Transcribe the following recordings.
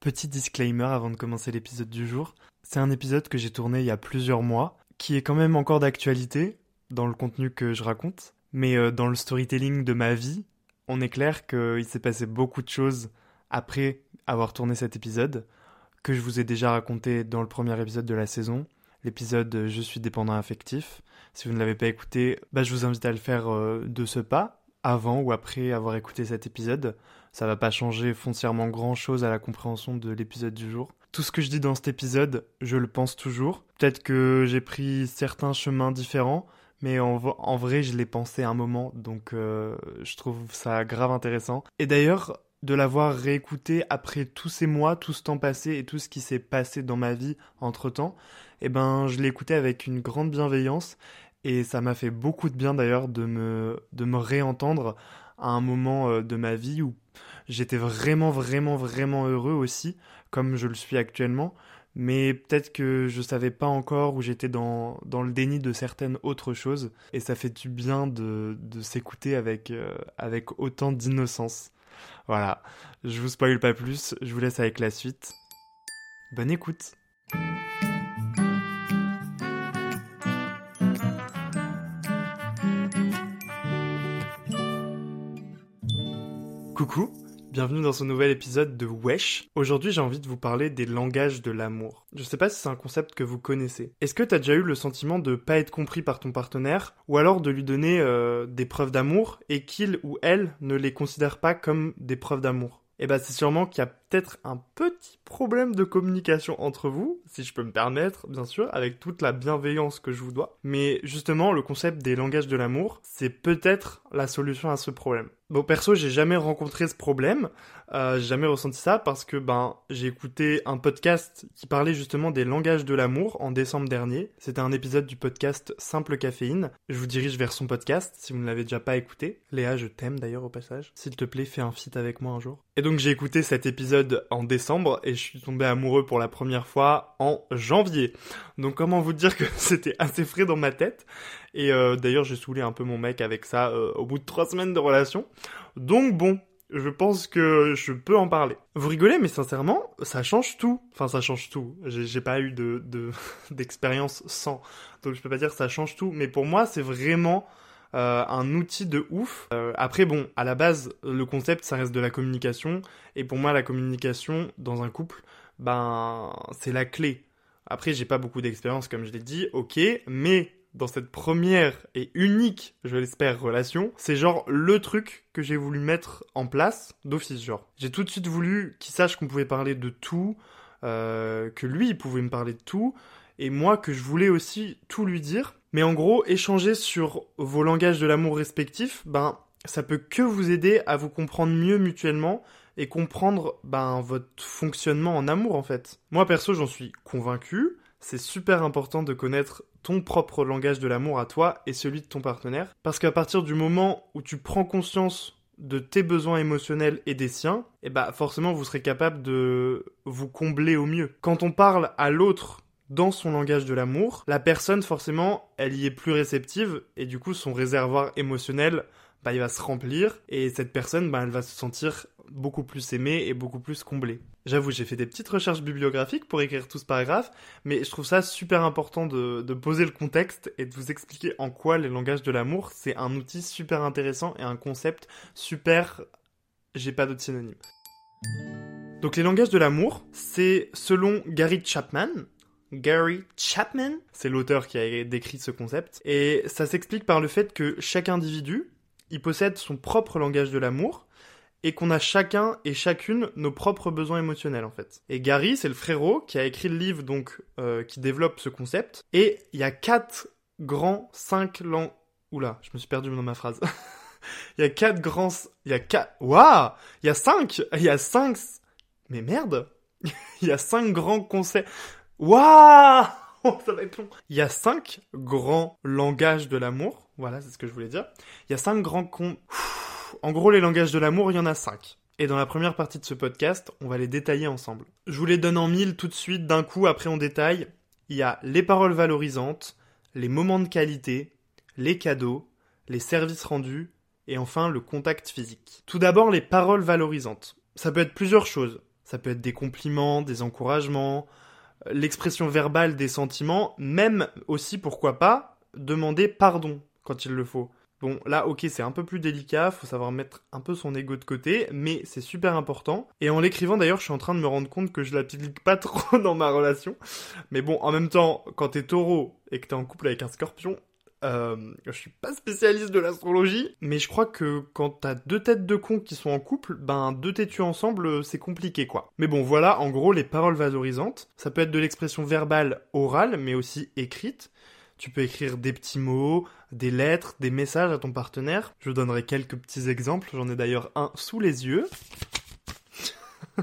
Petit disclaimer avant de commencer l'épisode du jour. C'est un épisode que j'ai tourné il y a plusieurs mois, qui est quand même encore d'actualité dans le contenu que je raconte. Mais euh, dans le storytelling de ma vie, on est clair qu'il s'est passé beaucoup de choses après avoir tourné cet épisode, que je vous ai déjà raconté dans le premier épisode de la saison, l'épisode Je suis dépendant affectif. Si vous ne l'avez pas écouté, bah, je vous invite à le faire euh, de ce pas, avant ou après avoir écouté cet épisode. Ça va pas changer foncièrement grand chose à la compréhension de l'épisode du jour. Tout ce que je dis dans cet épisode, je le pense toujours. Peut-être que j'ai pris certains chemins différents, mais en, vrai, je l'ai pensé un moment, donc euh, je trouve ça grave intéressant. Et d'ailleurs, de l'avoir réécouté après tous ces mois, tout ce temps passé et tout ce qui s'est passé dans ma vie entre temps, eh ben, je l'ai écouté avec une grande bienveillance et ça m'a fait beaucoup de bien d'ailleurs de me, de me réentendre à un moment euh, de ma vie où j'étais vraiment, vraiment, vraiment heureux aussi, comme je le suis actuellement. Mais peut-être que je savais pas encore où j'étais dans, dans le déni de certaines autres choses. Et ça fait du bien de, de s'écouter avec, euh, avec autant d'innocence. Voilà, je vous spoil pas plus, je vous laisse avec la suite. Bonne écoute Coucou, bienvenue dans ce nouvel épisode de Wesh. Aujourd'hui j'ai envie de vous parler des langages de l'amour. Je sais pas si c'est un concept que vous connaissez. Est-ce que t'as déjà eu le sentiment de pas être compris par ton partenaire ou alors de lui donner euh, des preuves d'amour et qu'il ou elle ne les considère pas comme des preuves d'amour? Eh ben c'est sûrement qu'il y a peut-être un petit problème de communication entre vous, si je peux me permettre, bien sûr, avec toute la bienveillance que je vous dois. Mais justement, le concept des langages de l'amour, c'est peut-être la solution à ce problème. Bon, perso, j'ai jamais rencontré ce problème, euh, j'ai jamais ressenti ça parce que ben j'ai écouté un podcast qui parlait justement des langages de l'amour en décembre dernier. C'était un épisode du podcast Simple Caféine. Je vous dirige vers son podcast si vous ne l'avez déjà pas écouté. Léa, je t'aime d'ailleurs au passage. S'il te plaît, fais un feat avec moi un jour. Et donc j'ai écouté cet épisode en décembre et je suis tombé amoureux pour la première fois en janvier. Donc comment vous dire que c'était assez frais dans ma tête. Et euh, d'ailleurs j'ai saoulé un peu mon mec avec ça euh, au bout de trois semaines de relation. Donc bon, je pense que je peux en parler. Vous rigolez, mais sincèrement, ça change tout. Enfin, ça change tout. J'ai pas eu de d'expérience sans, donc je peux pas dire ça change tout. Mais pour moi, c'est vraiment euh, un outil de ouf. Euh, après, bon, à la base, le concept, ça reste de la communication. Et pour moi, la communication dans un couple, ben, c'est la clé. Après, j'ai pas beaucoup d'expérience, comme je l'ai dit, ok, mais dans cette première et unique, je l'espère, relation, c'est genre le truc que j'ai voulu mettre en place d'office, genre. J'ai tout de suite voulu qu'il sache qu'on pouvait parler de tout, euh, que lui, pouvait me parler de tout, et moi, que je voulais aussi tout lui dire. Mais en gros, échanger sur vos langages de l'amour respectifs, ben, ça peut que vous aider à vous comprendre mieux mutuellement et comprendre ben, votre fonctionnement en amour en fait. Moi perso j'en suis convaincu, c'est super important de connaître ton propre langage de l'amour à toi et celui de ton partenaire. Parce qu'à partir du moment où tu prends conscience de tes besoins émotionnels et des siens, eh bah forcément vous serez capable de vous combler au mieux. Quand on parle à l'autre dans son langage de l'amour, la personne forcément elle y est plus réceptive et du coup son réservoir émotionnel bah, il va se remplir et cette personne bah, elle va se sentir beaucoup plus aimée et beaucoup plus comblée. J'avoue, j'ai fait des petites recherches bibliographiques pour écrire tout ce paragraphe, mais je trouve ça super important de, poser le contexte et de vous expliquer en quoi les langages de l'amour, c'est un outil super intéressant et un concept super... J'ai pas d'autres synonymes. Donc les langages de l'amour, c'est selon Gary Chapman, Gary Chapman, c'est l'auteur qui a décrit ce concept, et ça s'explique par le fait que chaque individu, il possède son propre langage de l'amour, et qu'on a chacun et chacune nos propres besoins émotionnels en fait. Et Gary, c'est le frérot qui a écrit le livre donc euh, qui développe ce concept. Et il y a quatre grands, cinq langues. Oula, je me suis perdu dans ma phrase. Il y a quatre grands... Il y a quatre... Waouh Il y a cinq Il y a cinq... Mais merde Il y a cinq grands concepts... Waouh ça va être long. Il y a cinq grands langages de l'amour. Voilà, c'est ce que je voulais dire. Il y a cinq grands con... En gros, les langages de l'amour, il y en a cinq. Et dans la première partie de ce podcast, on va les détailler ensemble. Je vous les donne en mille tout de suite, d'un coup, après on détaille. Il y a les paroles valorisantes, les moments de qualité, les cadeaux, les services rendus, et enfin le contact physique. Tout d'abord, les paroles valorisantes. Ça peut être plusieurs choses. Ça peut être des compliments, des encouragements, l'expression verbale des sentiments, même aussi, pourquoi pas, demander pardon quand il le faut. Bon, là, ok, c'est un peu plus délicat, faut savoir mettre un peu son ego de côté, mais c'est super important. Et en l'écrivant, d'ailleurs, je suis en train de me rendre compte que je l'applique pas trop dans ma relation. Mais bon, en même temps, quand t'es taureau et que t'es en couple avec un scorpion, euh, je suis pas spécialiste de l'astrologie, mais je crois que quand t'as deux têtes de con qui sont en couple, ben deux têtus ensemble, c'est compliqué quoi. Mais bon, voilà, en gros, les paroles valorisantes, ça peut être de l'expression verbale orale, mais aussi écrite. Tu peux écrire des petits mots, des lettres, des messages à ton partenaire. Je donnerai quelques petits exemples, j'en ai d'ailleurs un sous les yeux.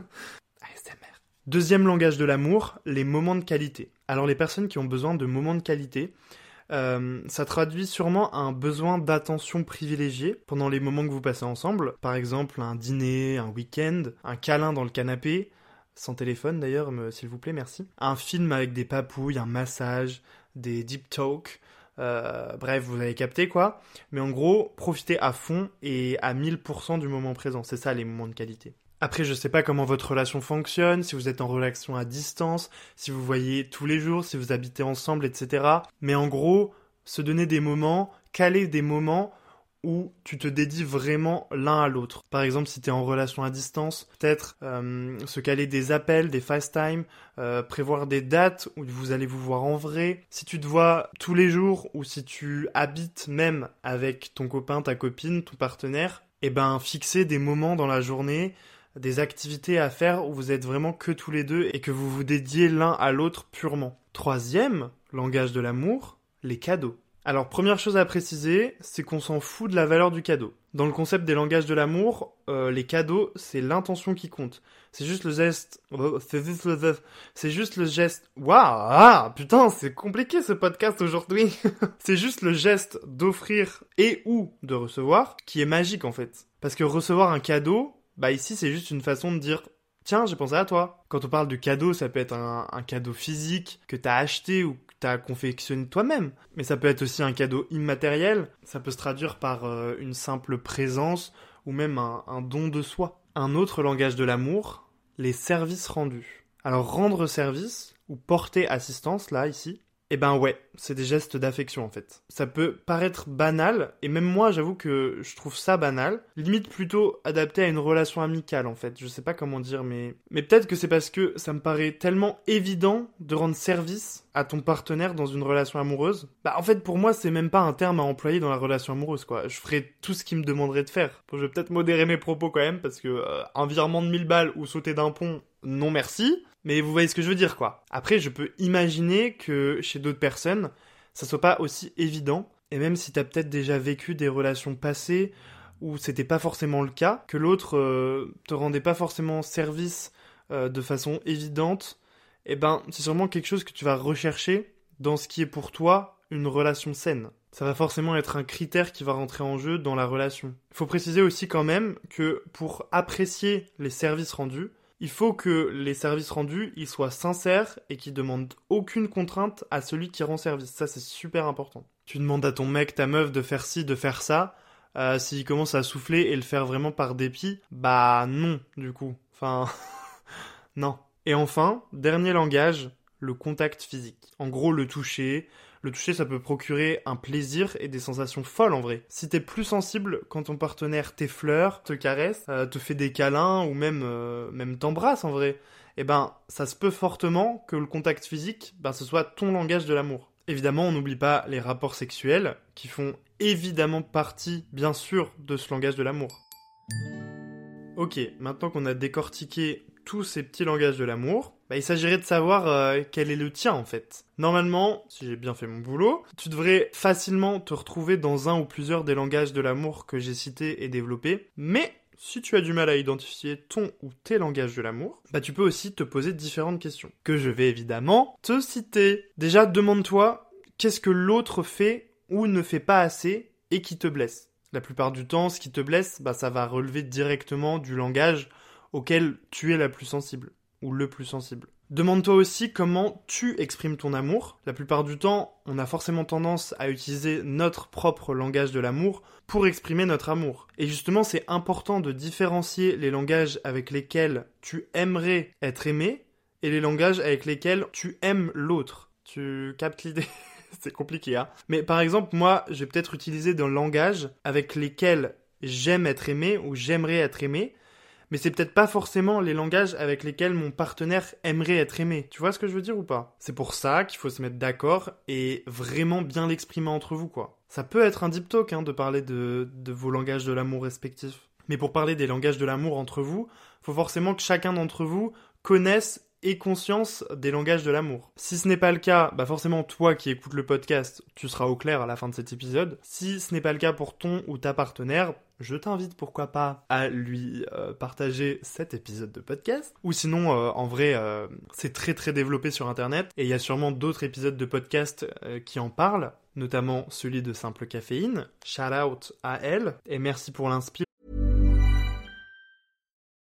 Deuxième langage de l'amour, les moments de qualité. Alors les personnes qui ont besoin de moments de qualité, euh, ça traduit sûrement un besoin d'attention privilégiée pendant les moments que vous passez ensemble. Par exemple, un dîner, un week-end, un câlin dans le canapé, sans téléphone d'ailleurs, s'il vous plaît, merci. Un film avec des papouilles, un massage, des deep talks. Euh, bref, vous avez capté quoi. Mais en gros, profitez à fond et à 1000% du moment présent. C'est ça les moments de qualité. Après, je sais pas comment votre relation fonctionne, si vous êtes en relation à distance, si vous voyez tous les jours, si vous habitez ensemble, etc. Mais en gros, se donner des moments, caler des moments où tu te dédies vraiment l'un à l'autre. Par exemple, si tu es en relation à distance, peut-être euh, se caler des appels, des FaceTime, euh, prévoir des dates où vous allez vous voir en vrai. Si tu te vois tous les jours ou si tu habites même avec ton copain, ta copine, ton partenaire, eh ben fixer des moments dans la journée des activités à faire où vous êtes vraiment que tous les deux et que vous vous dédiez l'un à l'autre purement. Troisième, langage de l'amour, les cadeaux. Alors première chose à préciser, c'est qu'on s'en fout de la valeur du cadeau. Dans le concept des langages de l'amour, euh, les cadeaux, c'est l'intention qui compte. C'est juste le geste. Oh, c'est juste le geste. Waouh, ah, putain, c'est compliqué ce podcast aujourd'hui. c'est juste le geste d'offrir et ou de recevoir qui est magique en fait. Parce que recevoir un cadeau, bah ici, c'est juste une façon de dire Tiens, j'ai pensé à toi. Quand on parle de cadeau, ça peut être un, cadeau physique que t'as acheté ou t'as toi-même. Mais ça peut être aussi un cadeau immatériel. Ça peut se traduire par euh, une simple présence ou même un don de soi. Un autre langage de l'amour, les services rendus. Alors rendre service ou porter assistance, là, ici, eh ben ouais, c'est des gestes d'affection en fait. Ça peut paraître banal, et même moi j'avoue que je trouve ça banal, limite plutôt adapté à une relation amicale en fait, je sais pas comment dire, mais... Mais peut-être que c'est parce que ça me paraît tellement évident de rendre service à ton partenaire dans une relation amoureuse. Bah en fait pour moi c'est même pas un terme à employer dans la relation amoureuse quoi, je ferai tout ce qu'il me demanderait de faire. Je vais peut-être modérer mes propos quand même, parce que euh, un virement de 1000 balles ou sauter d'un pont, non merci. Mais vous voyez ce que je veux dire, quoi. Après, je peux imaginer que chez d'autres personnes, ça soit pas aussi évident. Et même si t'as peut-être déjà vécu des relations passées où c'était pas forcément le cas, que l'autre euh, te rendait pas forcément service euh, de façon évidente, eh ben, c'est sûrement quelque chose que tu vas rechercher dans ce qui est pour toi une relation saine. Ça va forcément être un critère qui va rentrer en jeu dans la relation. Il faut préciser aussi quand même que pour apprécier les services rendus, il faut que les services rendus ils soient sincères et qu'ils demandent aucune contrainte à celui qui rend service. Ça, c'est super important. Tu demandes à ton mec, ta meuf de faire ci, de faire ça. Euh, S'il commence à souffler et le faire vraiment par dépit, bah non, du coup. Enfin, non. Et enfin, dernier langage, le contact physique. En gros, le toucher, le toucher, ça peut procurer un plaisir et des sensations folles en vrai. Si t'es plus sensible quand ton partenaire t'effleure, te caresse, euh, te fait des câlins ou même, euh, même t'embrasse en vrai, eh ben, ça se peut fortement que le contact physique, ben, ce soit ton langage de l'amour. Évidemment, on n'oublie pas les rapports sexuels qui font évidemment partie, bien sûr, de ce langage de l'amour. Ok, maintenant qu'on a décortiqué tous ces petits langages de l'amour, bah, il s'agirait de savoir euh, quel est le tien en fait. Normalement, si j'ai bien fait mon boulot, tu devrais facilement te retrouver dans un ou plusieurs des langages de l'amour que j'ai cités et développés, mais si tu as du mal à identifier ton ou tes langages de l'amour, bah tu peux aussi te poser différentes questions, que je vais évidemment te citer. Déjà, demande-toi qu'est-ce que l'autre fait ou ne fait pas assez et qui te blesse? La plupart du temps, ce qui te blesse, bah ça va relever directement du langage auquel tu es la plus sensible le plus sensible. Demande-toi aussi comment tu exprimes ton amour. La plupart du temps, on a forcément tendance à utiliser notre propre langage de l'amour pour exprimer notre amour. Et justement, c'est important de différencier les langages avec lesquels tu aimerais être aimé et les langages avec lesquels tu aimes l'autre. Tu captes l'idée? C'est compliqué, hein Mais par exemple, moi, j'ai peut-être utilisé des langages avec lesquels j'aime être aimé ou j'aimerais être aimé, mais c'est peut-être pas forcément les langages avec lesquels mon partenaire aimerait être aimé. Tu vois ce que je veux dire ou pas? C'est pour ça qu'il faut se mettre d'accord et vraiment bien l'exprimer entre vous, quoi. Ça peut être un deep talk hein, de parler de, de vos langages de l'amour respectifs. Mais pour parler des langages de l'amour entre vous, faut forcément que chacun d'entre vous connaisse conscience des langages de l'amour. Si ce n'est pas le cas, bah forcément toi qui écoutes le podcast, tu seras au clair à la fin de cet épisode. Si ce n'est pas le cas pour ton ou ta partenaire, je t'invite pourquoi pas à lui euh, partager cet épisode de podcast. Ou sinon, euh, en vrai, euh, c'est très très développé sur Internet et il y a sûrement d'autres épisodes de podcast qui en parlent, notamment celui de Simple Caféine. Shout out à elle et merci pour l'inspiration.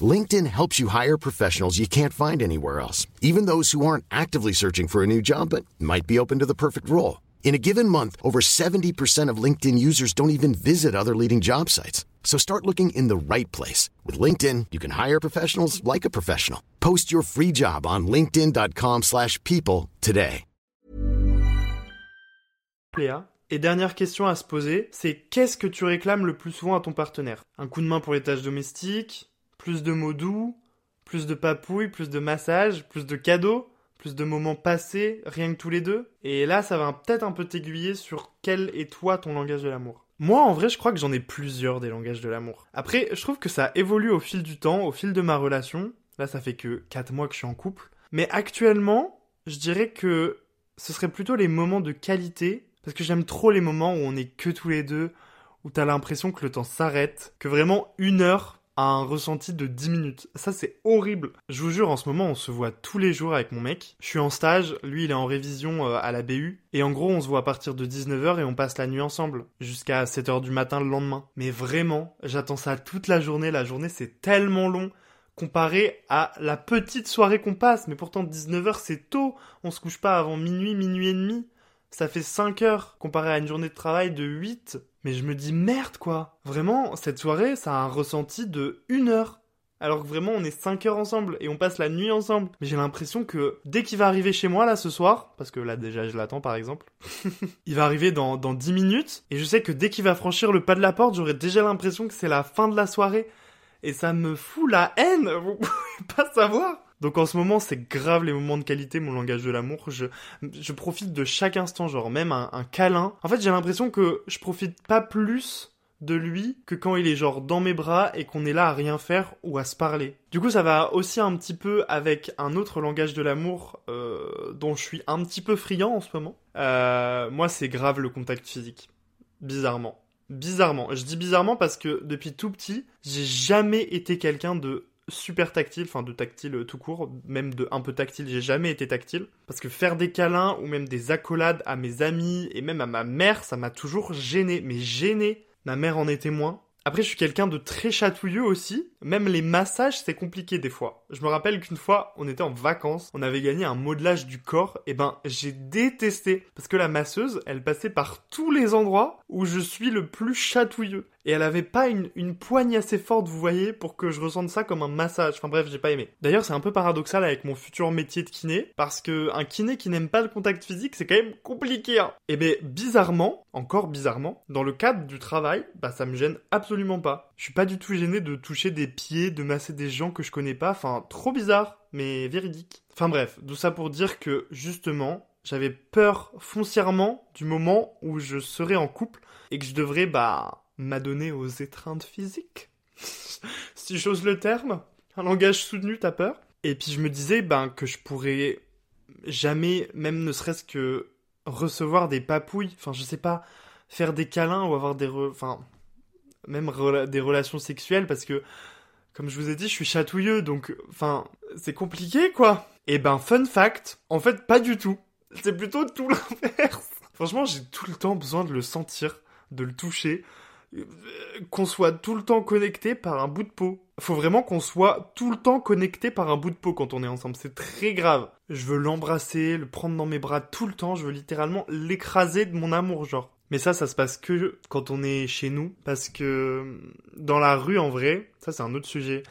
LinkedIn helps you hire professionals you can't find anywhere else, even those who aren't actively searching for a new job but might be open to the perfect role. In a given month, over 70% of LinkedIn users don't even visit other leading job sites. So start looking in the right place. With LinkedIn, you can hire professionals like a professional. Post your free job on linkedin.com slash people today. Léa. Et dernière question à se poser, c'est qu'est-ce que tu réclames le plus souvent à ton partenaire? Un coup de main pour les tâches domestiques plus de mots doux, plus de papouilles, plus de massages, plus de cadeaux, plus de moments passés, rien que tous les deux. Et là, ça va peut-être un peu t'aiguiller sur quel est toi ton langage de l'amour. Moi, en vrai, je crois que j'en ai plusieurs des langages de l'amour. Après, je trouve que ça évolue au fil du temps, au fil de ma relation. Là, ça fait que 4 mois que je suis en couple. Mais actuellement, je dirais que ce serait plutôt les moments de qualité. Parce que j'aime trop les moments où on est que tous les deux, où t'as l'impression que le temps s'arrête, que vraiment une heure un ressenti de 10 minutes. Ça, c'est horrible. Je vous jure, en ce moment, on se voit tous les jours avec mon mec. Je suis en stage, lui, il est en révision euh, à la BU. Et en gros, on se voit à partir de 19h et on passe la nuit ensemble. Jusqu'à 7h du matin le lendemain. Mais vraiment, j'attends ça toute la journée. La journée, c'est tellement long comparé à la petite soirée qu'on passe. Mais pourtant, 19h, c'est tôt. On se couche pas avant minuit, minuit et demi. Ça fait 5 heures comparé à une journée de travail de 8. Mais je me dis merde quoi. Vraiment, cette soirée, ça a un ressenti de une heure. Alors que vraiment, on est 5 heures ensemble et on passe la nuit ensemble. Mais j'ai l'impression que dès qu'il va arriver chez moi là ce soir, parce que là déjà je l'attends par exemple, il va arriver dans, dans 10 minutes et je sais que dès qu'il va franchir le pas de la porte, j'aurai déjà l'impression que c'est la fin de la soirée. Et ça me fout la haine, vous pouvez pas savoir. Donc en ce moment, c'est grave les moments de qualité, mon langage de l'amour. Je, je profite de chaque instant, genre même un, un câlin. En fait, j'ai l'impression que je profite pas plus de lui que quand il est genre dans mes bras et qu'on est là à rien faire ou à se parler. Du coup, ça va aussi un petit peu avec un autre langage de l'amour euh, dont je suis un petit peu friand en ce moment. Euh, moi, c'est grave le contact physique. Bizarrement. Bizarrement. Je dis bizarrement parce que depuis tout petit, j'ai jamais été quelqu'un de super tactile, enfin de tactile euh, tout court, même de un peu tactile, j'ai jamais été tactile. Parce que faire des câlins ou même des accolades à mes amis et même à ma mère, ça m'a toujours gêné, mais gêné. Ma mère en est témoin. Après, je suis quelqu'un de très chatouilleux aussi. Même les massages, c'est compliqué des fois. Je me rappelle qu'une fois, on était en vacances, on avait gagné un modelage du corps. Et ben, j'ai détesté. Parce que la masseuse, elle passait par tous les endroits où je suis le plus chatouilleux. Et elle avait pas une, poigne assez forte, vous voyez, pour que je ressente ça comme un massage. Enfin bref, j'ai pas aimé. D'ailleurs, c'est un peu paradoxal avec mon futur métier de kiné, parce que un kiné qui n'aime pas le contact physique, c'est quand même compliqué. Hein. Et ben, bizarrement, encore bizarrement, dans le cadre du travail, bah ça me gêne absolument pas. Je suis pas du tout gêné de toucher des pieds, de masser des gens que je connais pas. Enfin, trop bizarre, mais véridique. Enfin bref, tout ça pour dire que justement, j'avais peur foncièrement du moment où je serais en couple et que je devrais bah m'adonner aux étreintes physiques. si j'ose le terme, un langage soutenu, t'as peur? Et puis je me disais ben que je pourrais jamais, même ne serait-ce que recevoir des papouilles, enfin je sais pas, faire des câlins ou avoir des, enfin même des relations sexuelles parce que comme je vous ai dit, je suis chatouilleux donc enfin c'est compliqué quoi. Et ben fun fact, en fait pas du tout. C'est plutôt tout l'inverse. Franchement, j'ai tout le temps besoin de le sentir, de le toucher, qu'on soit tout le temps connecté par un bout de peau. Faut vraiment qu'on soit tout le temps connecté par un bout de peau quand on est ensemble. C'est très grave. Je veux l'embrasser, le prendre dans mes bras tout le temps. Je veux littéralement l'écraser de mon amour, genre. Mais ça, ça se passe que quand on est chez nous. Parce que dans la rue, en vrai, ça c'est un autre sujet.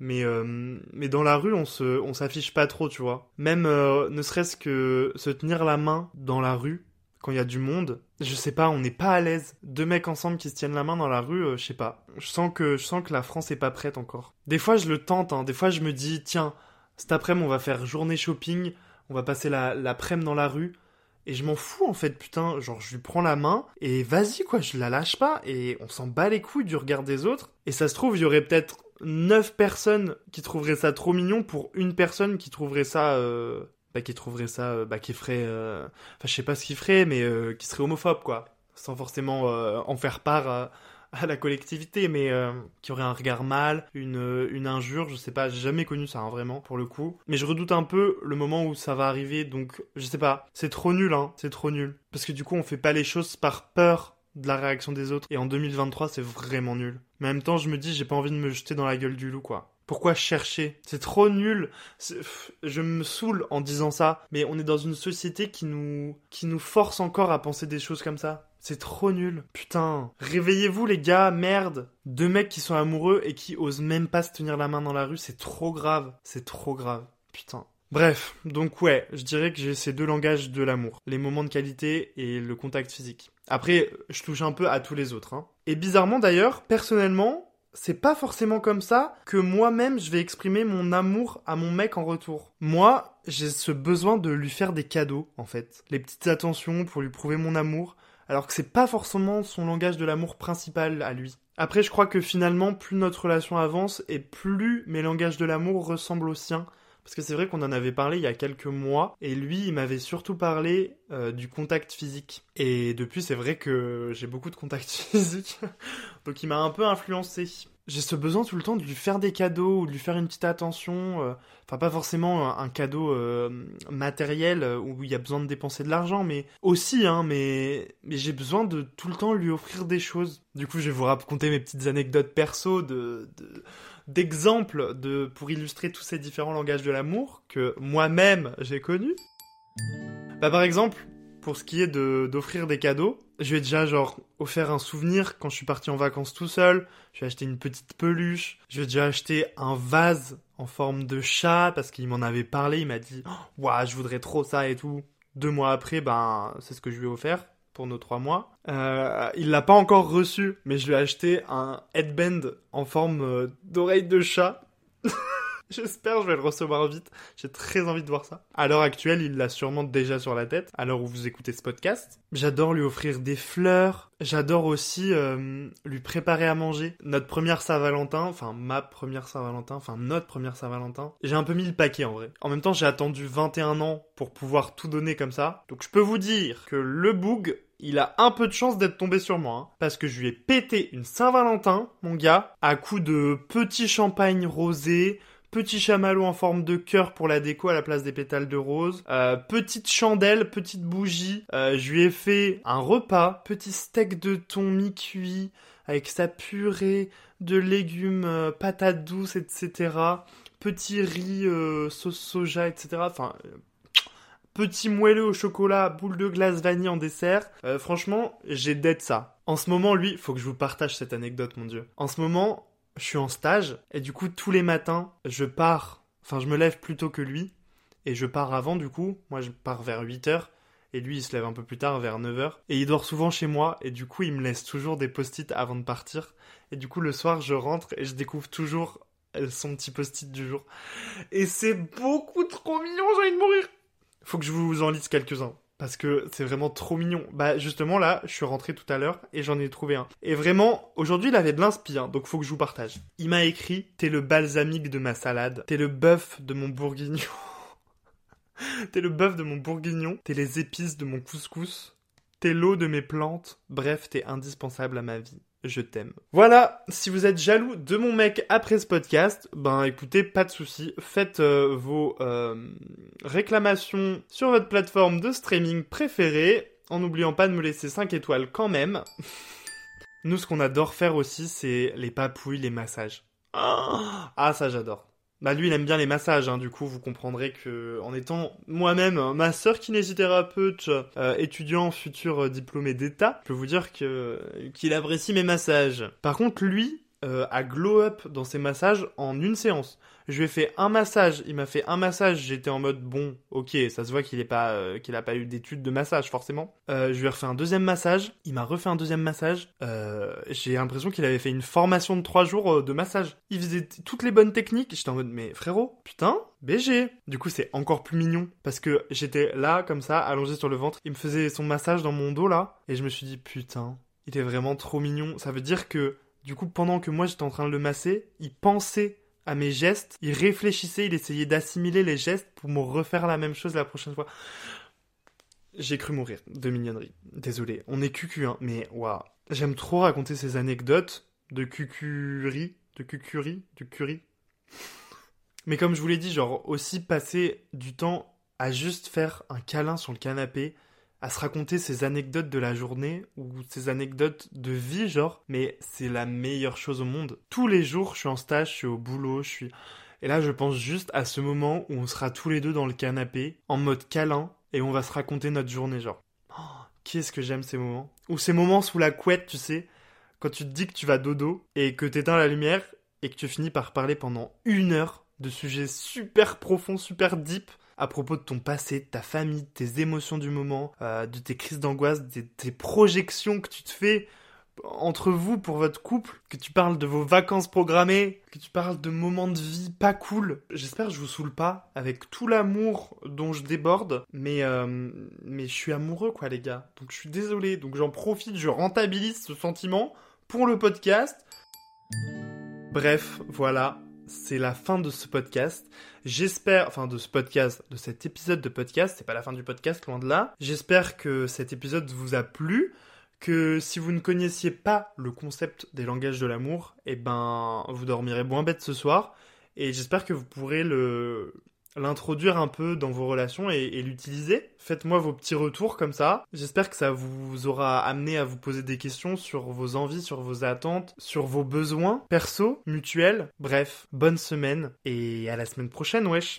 Mais, euh, mais dans la rue, on se, on s'affiche pas trop, tu vois. Même euh, ne serait-ce que se tenir la main dans la rue, quand il y a du monde, je sais pas, on n'est pas à l'aise. Deux mecs ensemble qui se tiennent la main dans la rue, euh, je sais pas. Je sens que je sens que la France est pas prête encore. Des fois, je le tente. Hein. Des fois, je me dis, tiens, cet après-midi, on va faire journée shopping. On va passer la l'après-midi dans la rue. Et je m'en fous en fait, putain. Genre, je lui prends la main et vas-y quoi, je la lâche pas. Et on s'en bat les couilles du regard des autres. Et ça se trouve, il y aurait peut-être neuf personnes qui trouveraient ça trop mignon pour une personne qui trouverait ça euh, qui trouverait ça, euh, bah, qui ferait, euh, enfin, je sais pas ce qu'il ferait, mais euh, qui serait homophobe, quoi. Sans forcément en faire part à, la collectivité, mais qui aurait un regard mal, une, une injure, je sais pas, j'ai jamais connu ça, hein, vraiment, pour le coup. Mais je redoute un peu le moment où ça va arriver, donc, je sais pas, c'est trop nul, hein, c'est trop nul. Parce que du coup, on fait pas les choses par peur de la réaction des autres. Et en 2023, c'est vraiment nul. Mais en même temps, je me dis, j'ai pas envie de me jeter dans la gueule du loup, quoi. Pourquoi chercher? C'est trop nul. Je me saoule en disant ça, mais on est dans une société qui nous qui nous force encore à penser des choses comme ça. C'est trop nul. Putain, réveillez-vous les gars, merde. Deux mecs qui sont amoureux et qui osent même pas se tenir la main dans la rue, c'est trop grave. C'est trop grave. Putain. Bref, donc ouais, je dirais que j'ai ces deux langages de l'amour, les moments de qualité et le contact physique. Après, je touche un peu à tous les autres. Hein. Et bizarrement d'ailleurs, personnellement, c'est pas forcément comme ça que moi-même je vais exprimer mon amour à mon mec en retour. Moi, j'ai ce besoin de lui faire des cadeaux, en fait. Les petites attentions pour lui prouver mon amour, alors que c'est pas forcément son langage de l'amour principal à lui. Après, je crois que finalement, plus notre relation avance et plus mes langages de l'amour ressemblent aux siens. Parce que c'est vrai qu'on en avait parlé il y a quelques mois, et lui, il m'avait surtout parlé euh, du contact physique. Et depuis, c'est vrai que j'ai beaucoup de contact physique, donc il m'a un peu influencé. J'ai ce besoin tout le temps de lui faire des cadeaux ou de lui faire une petite attention. Euh, enfin, pas forcément un, cadeau euh, matériel où il y a besoin de dépenser de l'argent, mais aussi, hein, mais, j'ai besoin de tout le temps lui offrir des choses. Du coup, je vais vous raconter mes petites anecdotes perso de, de d'exemples de, pour illustrer tous ces différents langages de l'amour que moi-même j'ai connus. Bah, par exemple, pour ce qui est d'offrir des cadeaux, je lui ai déjà genre offert un souvenir quand je suis parti en vacances tout seul. Je lui ai acheté une petite peluche. Je lui ai déjà acheté un vase en forme de chat parce qu'il m'en avait parlé. Il m'a dit, waouh, je voudrais trop ça et tout. Deux mois après, ben, c'est ce que je lui ai offert pour nos trois mois. Euh, il l'a pas encore reçu, mais je lui ai acheté un headband en forme euh, d'oreille de chat. J'espère que je vais le recevoir vite. J'ai très envie de voir ça. À l'heure actuelle, il l'a sûrement déjà sur la tête, à l'heure où vous écoutez ce podcast. J'adore lui offrir des fleurs. J'adore aussi euh, lui préparer à manger. Notre première Saint-Valentin, enfin ma première Saint-Valentin, enfin notre première Saint-Valentin. J'ai un peu mis le paquet en vrai. En même temps, j'ai attendu 21 ans pour pouvoir tout donner comme ça. Donc je peux vous dire que le boug il a un peu de chance d'être tombé sur moi. Hein, parce que je lui ai pété une Saint-Valentin, mon gars, à coup de petits champagne rosé, Petit chamallow en forme de cœur pour la déco à la place des pétales de rose. Euh, petite chandelle, petite bougie. Euh, je lui ai fait un repas, petit steak de thon mi-cuit avec sa purée de légumes, euh, patates douces, etc. Petit riz, euh, sauce soja, etc. Enfin, petit moelleux au chocolat, boule de glace vanille en dessert. Euh, franchement, j'ai d'être ça. En ce moment, lui, faut que je vous partage cette anecdote, mon dieu. En ce moment, je suis en stage et du coup, tous les matins, je pars. Enfin, je me lève plus tôt que lui et je pars avant, du coup. Moi, je pars vers 8h et lui il se lève un peu plus tard vers 9h et il dort souvent chez moi et du coup il me laisse toujours des post-it avant de partir et du coup le soir je rentre et je découvre toujours euh, son petit post-it du jour et c'est beaucoup trop mignon j'ai envie de mourir faut que je vous en lise quelques-uns parce que c'est vraiment trop mignon. Bah justement là, je suis rentré tout à l'heure et j'en ai trouvé un. Et vraiment, aujourd'hui il avait de l'inspi, hein, donc faut que je vous partage. Il m'a écrit T'es le balsamique de ma salade, t'es le bœuf de mon bourguignon. T'es le bœuf de mon bourguignon, t'es les épices de mon couscous, t'es l'eau de mes plantes, bref, t'es indispensable à ma vie. Je t'aime. Voilà, si vous êtes jaloux de mon mec après ce podcast, ben écoutez, pas de souci, faites euh, vos euh, réclamations sur votre plateforme de streaming préférée, en n'oubliant pas de me laisser 5 étoiles quand même. Nous, ce qu'on adore faire aussi, c'est les papouilles, les massages. Ah, ça j'adore. Bah lui il aime bien les massages, hein, du coup vous comprendrez que en étant moi-même un masseur kinésithérapeute, euh, étudiant futur euh, diplômé d'État, je peux vous dire que qu'il apprécie mes massages. Par contre lui euh, a glow up dans ses massages en une séance. Je lui ai fait un massage, il m'a fait un massage, j'étais en mode bon, ok, ça se voit qu'il pas euh, pas eu d'études de massage forcément. Euh, je lui ai refait un deuxième massage, il m'a refait un deuxième massage. J'ai l'impression qu'il avait fait une formation de trois jours de massage. Il faisait toutes les bonnes techniques. J'étais en mode mais frérot, putain, BG. Du coup c'est encore plus mignon parce que j'étais là comme ça, allongé sur le ventre. Il me faisait son massage dans mon dos là et je me suis dit putain, il est vraiment trop mignon. Ça veut dire que du coup pendant que moi j'étais en train de le masser, il pensait à mes gestes, il réfléchissait, il essayait d'assimiler les gestes pour me refaire la même chose la prochaine fois. J'ai cru mourir de mignonnerie. Désolé, on est cucu, hein, mais waouh. J'aime trop raconter ces anecdotes de cucurie, de cucurie, de curry. Mais comme je vous l'ai dit, genre aussi passer du temps à juste faire un câlin sur le canapé, à se raconter ces anecdotes de la journée ou ces anecdotes de vie, genre, mais c'est la meilleure chose au monde. Tous les jours, je suis en stage, je suis au boulot, je suis. Et là, je pense juste à ce moment où on sera tous les deux dans le canapé, en mode câlin, et on va se raconter notre journée, genre. Oh, Qu'est-ce que j'aime ces moments. Ou ces moments sous la couette, tu sais, quand tu te dis que tu vas dodo et que t'éteins la lumière et que tu finis par parler pendant une heure de sujets super profonds, super deep à propos de ton passé, de ta famille, de tes émotions du moment, euh, de tes crises d'angoisse, de tes projections que tu te fais entre vous pour votre couple, que tu parles de vos vacances programmées, que tu parles de moments de vie pas cool. J'espère que je vous saoule pas avec tout l'amour dont je déborde, mais euh, mais je suis amoureux quoi les gars. Donc je suis désolé, donc j'en profite, je rentabilise ce sentiment pour le podcast. Bref, voilà, c'est la fin de ce podcast. J'espère, enfin de ce podcast, de cet épisode de podcast, c'est pas la fin du podcast, loin de là. J'espère que cet épisode vous a plu, que si vous ne connaissiez pas le concept des langages de l'amour, eh ben vous dormirez moins bête ce soir. Et j'espère que vous pourrez le l'introduire un peu dans vos relations et, l'utiliser. Faites-moi vos petits retours comme ça. J'espère que ça vous aura amené à vous poser des questions sur vos envies, sur vos attentes, sur vos besoins perso, mutuels. Bref, bonne semaine et à la semaine prochaine, wesh